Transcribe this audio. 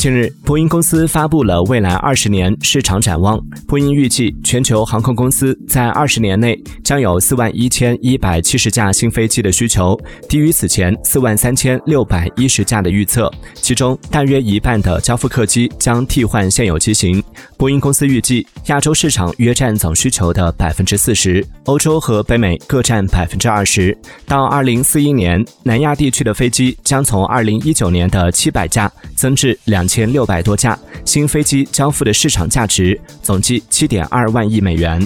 近日，波音公司发布了未来二十年市场展望。波音预计，全球航空公司在二十年内将有四万一千一百七十架新飞机的需求，低于此前四万三千六百一十架的预测。其中，大约一半的交付客机将替换现有机型。波音公司预计，亚洲市场约占总需求的百分之四十，欧洲和北美各占百分之二十。到二零四一年，南亚地区的飞机将从二零一九年的七百架增至两。千六百多架新飞机交付的市场价值总计七点二万亿美元。